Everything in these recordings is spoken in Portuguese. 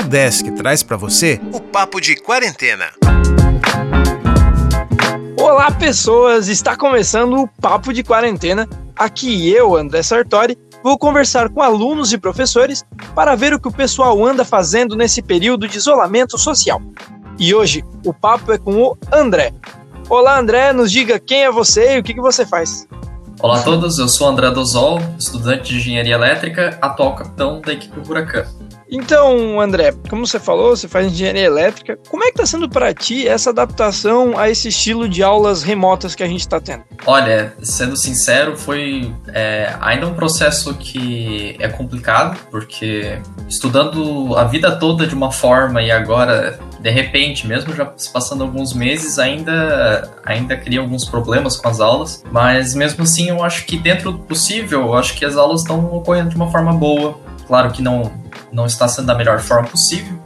Nordesc traz para você o Papo de Quarentena. Olá, pessoas! Está começando o Papo de Quarentena. Aqui eu, André Sartori, vou conversar com alunos e professores para ver o que o pessoal anda fazendo nesse período de isolamento social. E hoje o papo é com o André. Olá, André, nos diga quem é você e o que, que você faz. Olá a todos, eu sou André Dosol, estudante de engenharia elétrica, atual capitão da equipe Huracan. Então, André, como você falou, você faz engenharia elétrica. Como é que está sendo para ti essa adaptação a esse estilo de aulas remotas que a gente está tendo? Olha, sendo sincero, foi é, ainda um processo que é complicado, porque estudando a vida toda de uma forma e agora, de repente, mesmo já passando alguns meses, ainda, ainda cria alguns problemas com as aulas. Mas mesmo assim, eu acho que dentro do possível, eu acho que as aulas estão ocorrendo de uma forma boa Claro que não, não está sendo da melhor forma possível,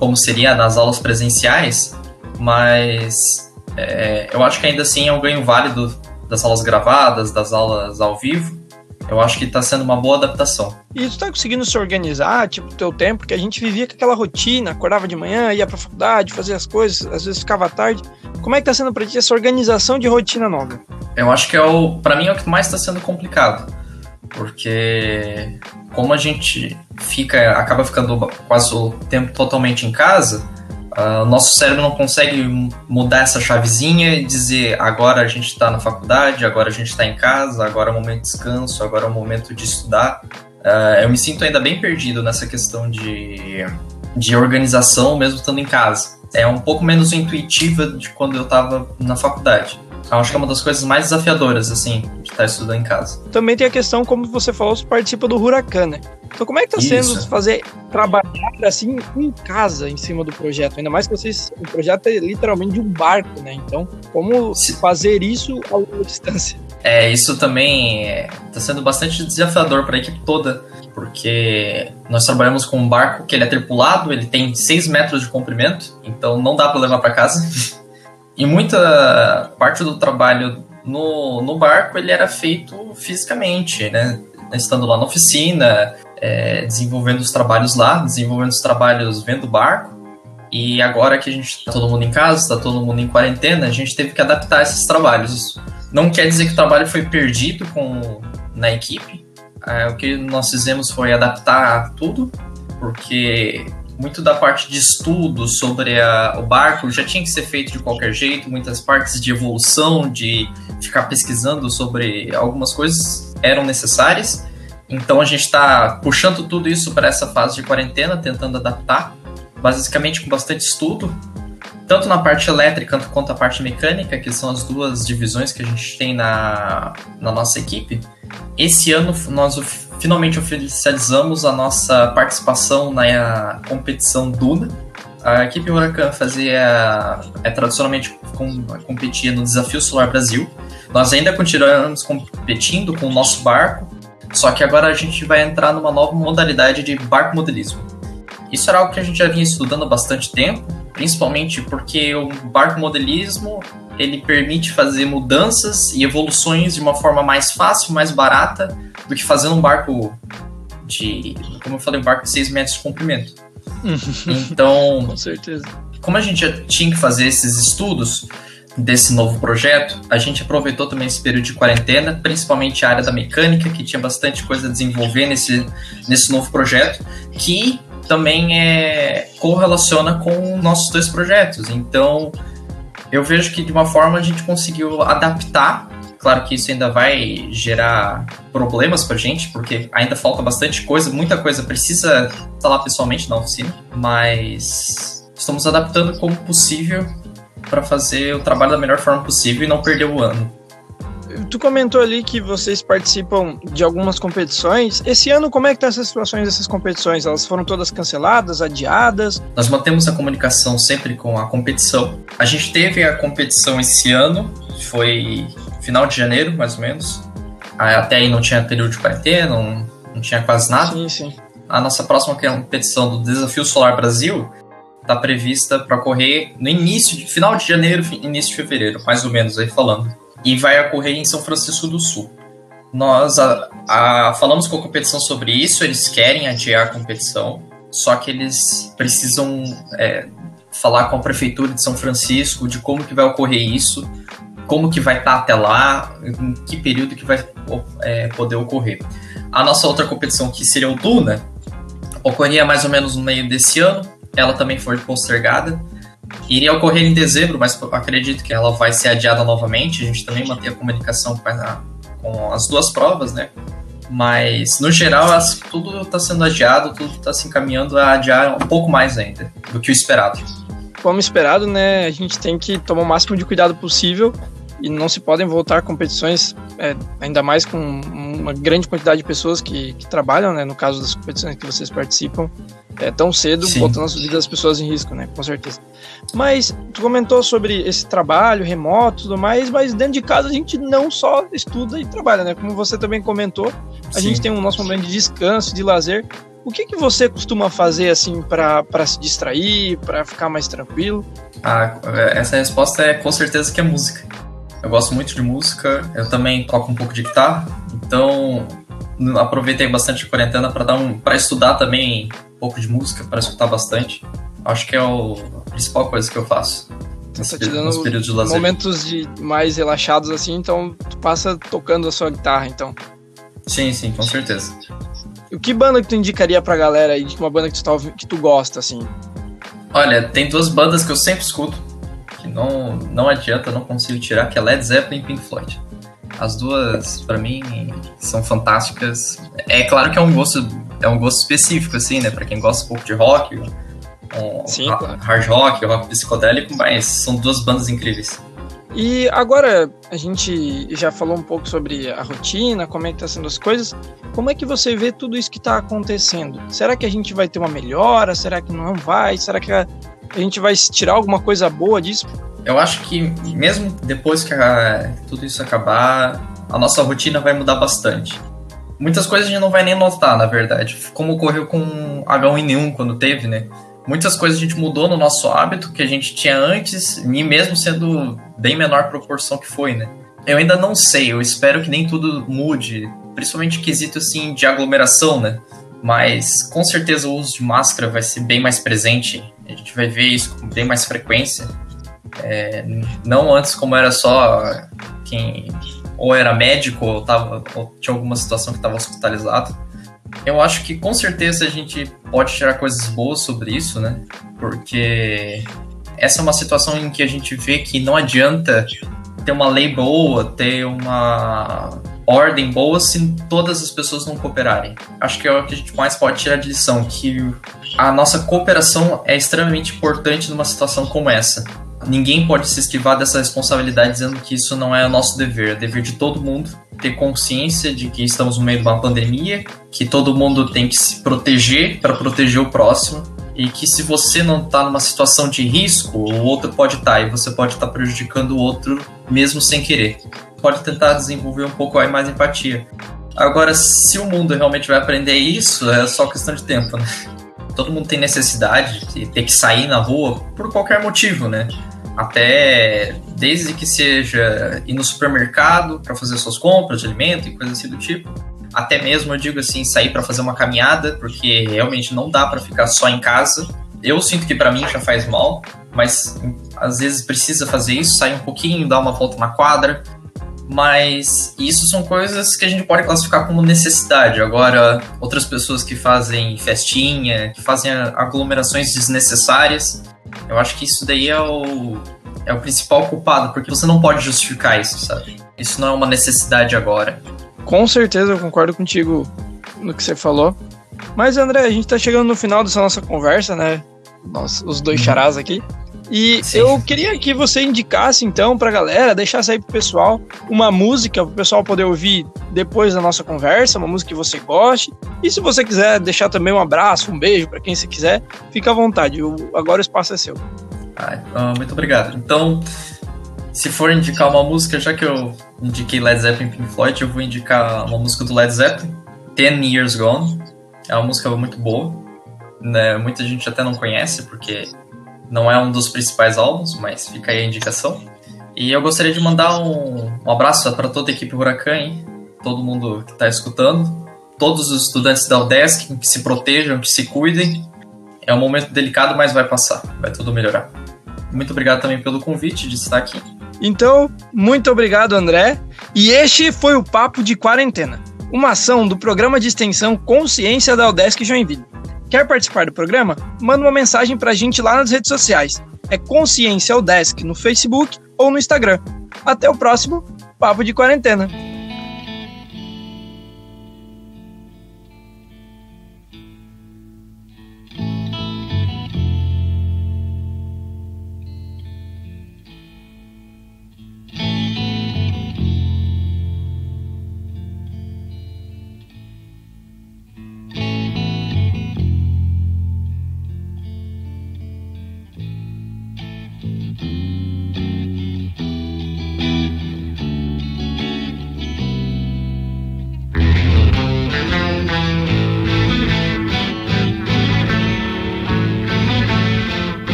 como seria nas aulas presenciais, mas é, eu acho que ainda assim é um ganho válido das aulas gravadas, das aulas ao vivo. Eu acho que está sendo uma boa adaptação. E tu está conseguindo se organizar, tipo, teu tempo, porque a gente vivia com aquela rotina, acordava de manhã, ia para a faculdade, fazia as coisas, às vezes ficava tarde. Como é que está sendo para ti essa organização de rotina nova? Eu acho que é o, para mim é o que mais está sendo complicado porque como a gente fica acaba ficando quase o tempo totalmente em casa, uh, nosso cérebro não consegue mudar essa chavezinha e dizer agora a gente está na faculdade, agora a gente está em casa, agora é o momento de descanso, agora é o momento de estudar. Uh, eu me sinto ainda bem perdido nessa questão de, de organização, mesmo estando em casa. É um pouco menos intuitiva de quando eu estava na faculdade. Eu acho que é uma das coisas mais desafiadoras, assim, estar estudando em casa. Também tem a questão, como você falou, você participa do Huracan, né? Então como é que tá Isso. sendo fazer trabalhar assim em casa em cima do projeto? Ainda mais que vocês. O projeto é literalmente de um barco, né? Então, como Se... fazer isso a longa distância? É, isso também está sendo bastante desafiador para a equipe toda, porque nós trabalhamos com um barco que ele é tripulado, ele tem 6 metros de comprimento, então não dá para levar para casa. E muita parte do trabalho no, no barco ele era feito fisicamente, né? Estando lá na oficina, é, desenvolvendo os trabalhos lá, desenvolvendo os trabalhos vendo o barco. E agora que a gente está todo mundo em casa, está todo mundo em quarentena, a gente teve que adaptar esses trabalhos. Não quer dizer que o trabalho foi perdido com, na equipe. É, o que nós fizemos foi adaptar tudo, porque muito da parte de estudo sobre a, o barco já tinha que ser feito de qualquer jeito, muitas partes de evolução, de ficar pesquisando sobre algumas coisas eram necessárias. Então a gente está puxando tudo isso para essa fase de quarentena, tentando adaptar, basicamente com bastante estudo, tanto na parte elétrica quanto a parte mecânica, que são as duas divisões que a gente tem na, na nossa equipe. Esse ano nós finalmente oficializamos a nossa participação na competição Duna. A equipe Huracan fazia, é, tradicionalmente com, competia no Desafio Solar Brasil. Nós ainda continuamos competindo com o nosso barco, só que agora a gente vai entrar numa nova modalidade de barco modelismo. Isso era algo que a gente já vinha estudando há bastante tempo, principalmente porque o barco modelismo ele permite fazer mudanças e evoluções de uma forma mais fácil, mais barata do que fazer um barco de, como eu falei, um barco de 6 metros de comprimento. Então, com certeza. Como a gente já tinha que fazer esses estudos desse novo projeto, a gente aproveitou também esse período de quarentena, principalmente a área da mecânica, que tinha bastante coisa a desenvolver nesse, nesse novo projeto, que também é, correlaciona com nossos dois projetos. Então, eu vejo que de uma forma a gente conseguiu adaptar. Claro que isso ainda vai gerar problemas pra gente, porque ainda falta bastante coisa, muita coisa precisa estar lá pessoalmente na oficina, mas estamos adaptando como possível para fazer o trabalho da melhor forma possível e não perder o ano. Tu comentou ali que vocês participam de algumas competições. Esse ano, como é que tá essas situações dessas competições? Elas foram todas canceladas, adiadas? Nós mantemos a comunicação sempre com a competição. A gente teve a competição esse ano, foi final de janeiro, mais ou menos. Até aí não tinha período de quarentena, não, não tinha quase nada. Sim, sim. A nossa próxima competição do Desafio Solar Brasil está prevista para ocorrer no início, final de janeiro, início de fevereiro, mais ou menos aí falando e vai ocorrer em São Francisco do Sul. Nós a, a, falamos com a competição sobre isso, eles querem adiar a competição. só que eles precisam é, falar com a prefeitura de São Francisco de como que vai ocorrer isso, como que vai estar até lá, em que período que vai é, poder ocorrer. A nossa outra competição, que seria o Duna, ocorria mais ou menos no meio desse ano, ela também foi postergada. Iria ocorrer em dezembro, mas acredito que ela vai ser adiada novamente. A gente também mantém a comunicação com, a, com as duas provas, né? Mas, no geral, as, tudo está sendo adiado, tudo está se encaminhando a adiar um pouco mais ainda do que o esperado. Como esperado, né? A gente tem que tomar o máximo de cuidado possível e não se podem voltar competições, é, ainda mais com uma grande quantidade de pessoas que, que, trabalham, né, no caso das competições que vocês participam, é, tão cedo, Sim. botando as vidas das pessoas em risco, né, com certeza. Mas tu comentou sobre esse trabalho remoto e tudo mais, mas dentro de casa a gente não só estuda e trabalha, né, como você também comentou, a Sim. gente tem um nosso momento de descanso, de lazer, o que, que você costuma fazer assim para se distrair, para ficar mais tranquilo? Ah, essa resposta é com certeza que é música. Eu gosto muito de música, eu também toco um pouco de guitarra, então aproveitei bastante a quarentena para dar um para estudar também um pouco de música, para escutar bastante. Acho que é o, a principal coisa que eu faço. Nos, tá te dando períodos de lazer. momentos de mais relaxados assim, então tu passa tocando a sua guitarra, então. Sim, sim, com certeza. Que banda que tu indicaria pra galera aí, uma banda que tu, tá, que tu gosta, assim? Olha, tem duas bandas que eu sempre escuto que não, não adianta, não consigo tirar, que é Led Zeppelin e Pink Floyd. As duas, para mim, são fantásticas. É claro que é um gosto, é um gosto específico, assim, né? Pra quem gosta um pouco de rock, um Sim, claro. hard rock, rock psicodélico, mas são duas bandas incríveis. E agora a gente já falou um pouco sobre a rotina, como é que tá sendo as coisas. Como é que você vê tudo isso que está acontecendo? Será que a gente vai ter uma melhora? Será que não vai? Será que a, a gente vai tirar alguma coisa boa disso? Eu acho que mesmo depois que a, tudo isso acabar, a nossa rotina vai mudar bastante. Muitas coisas a gente não vai nem notar, na verdade. Como ocorreu com H1N1 quando teve, né? Muitas coisas a gente mudou no nosso hábito que a gente tinha antes, e mesmo sendo bem menor proporção que foi, né? Eu ainda não sei, eu espero que nem tudo mude, principalmente quesito assim de aglomeração, né? Mas com certeza o uso de máscara vai ser bem mais presente a gente vai ver isso com bem mais frequência. É, não antes como era só quem ou era médico ou, tava, ou tinha alguma situação que estava hospitalizado. Eu acho que com certeza a gente pode tirar coisas boas sobre isso, né? Porque essa é uma situação em que a gente vê que não adianta ter uma lei boa, ter uma ordem boa se todas as pessoas não cooperarem. Acho que é o que a gente mais pode tirar de lição, que a nossa cooperação é extremamente importante numa situação como essa. Ninguém pode se esquivar dessa responsabilidade dizendo que isso não é nosso dever, é dever de todo mundo ter consciência de que estamos no meio de uma pandemia, que todo mundo tem que se proteger para proteger o próximo e que se você não está numa situação de risco, o outro pode estar tá, e você pode estar tá prejudicando o outro mesmo sem querer. Pode tentar desenvolver um pouco aí mais empatia. Agora, se o mundo realmente vai aprender isso, é só questão de tempo, né? Todo mundo tem necessidade de ter que sair na rua por qualquer motivo, né? Até desde que seja ir no supermercado para fazer suas compras de alimento e coisas assim do tipo até mesmo eu digo assim, sair para fazer uma caminhada, porque realmente não dá para ficar só em casa. Eu sinto que para mim já faz mal, mas às vezes precisa fazer isso, sair um pouquinho, dar uma volta na quadra. Mas isso são coisas que a gente pode classificar como necessidade. Agora, outras pessoas que fazem festinha, que fazem aglomerações desnecessárias, eu acho que isso daí é o, é o principal culpado, porque você não pode justificar isso, sabe? Isso não é uma necessidade agora. Com certeza eu concordo contigo no que você falou. Mas, André, a gente tá chegando no final dessa nossa conversa, né? Nós, os dois uhum. charás aqui. E Sim. eu queria que você indicasse, então, pra galera, deixasse aí pro pessoal uma música pro pessoal poder ouvir depois da nossa conversa, uma música que você goste. E se você quiser deixar também um abraço, um beijo para quem você quiser, fica à vontade. agora o espaço é seu. Ah, muito obrigado. Então, se for indicar uma música, já que eu indiquei Led Zeppelin Pink Floyd, eu vou indicar uma música do Led Zeppelin, Ten Years Gone. É uma música muito boa. Né? Muita gente até não conhece, porque não é um dos principais álbuns, mas fica aí a indicação. E eu gostaria de mandar um, um abraço para toda a equipe Huracan, todo mundo que está escutando, todos os estudantes da UDESC, que se protejam, que se cuidem, É um momento delicado, mas vai passar. Vai tudo melhorar. Muito obrigado também pelo convite de estar aqui. Então, muito obrigado, André. E este foi o Papo de Quarentena, uma ação do programa de extensão Consciência da Udesc Joinville. Quer participar do programa? Manda uma mensagem para a gente lá nas redes sociais. É Consciência Udesc no Facebook ou no Instagram. Até o próximo Papo de Quarentena.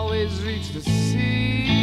always reach the sea.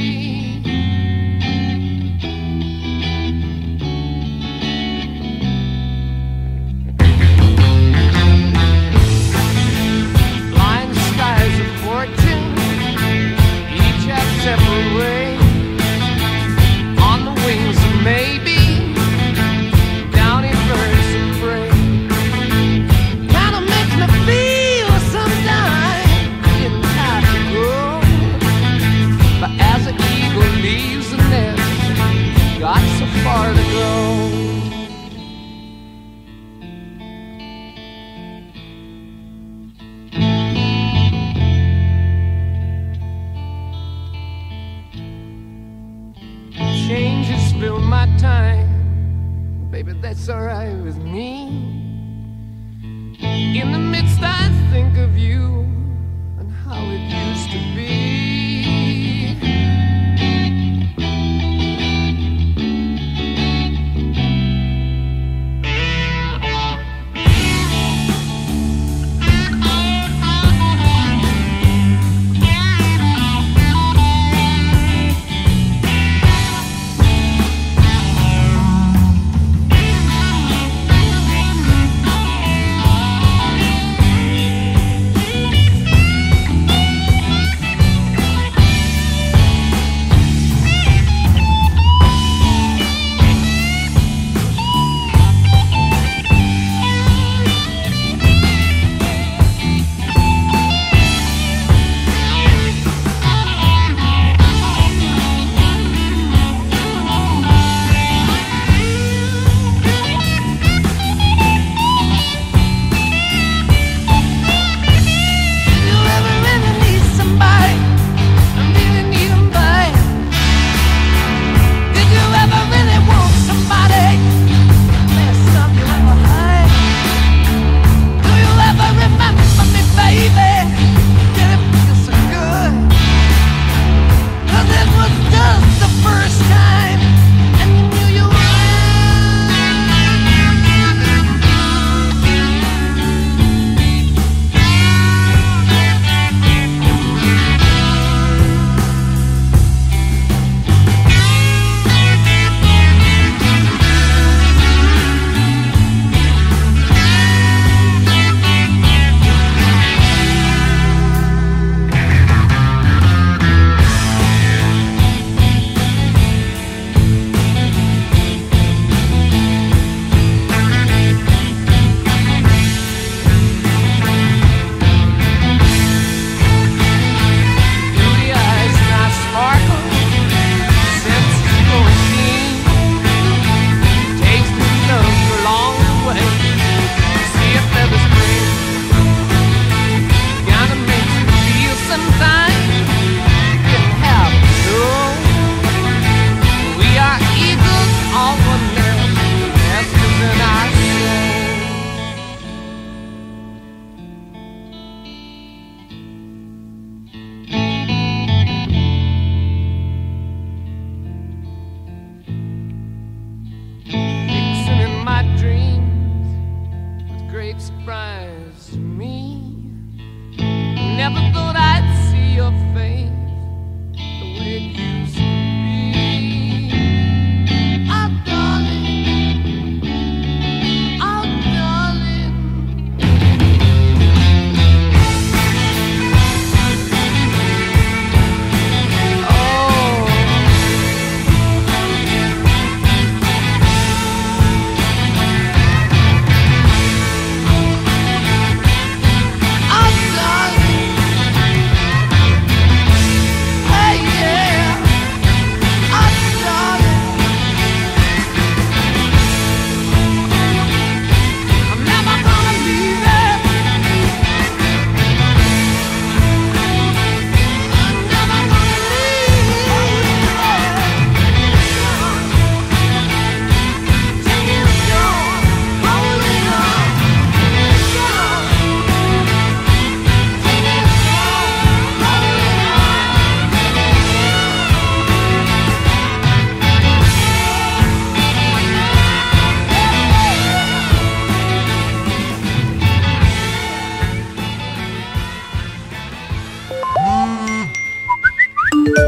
never thought